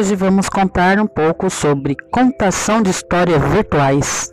Hoje vamos contar um pouco sobre contação de histórias virtuais.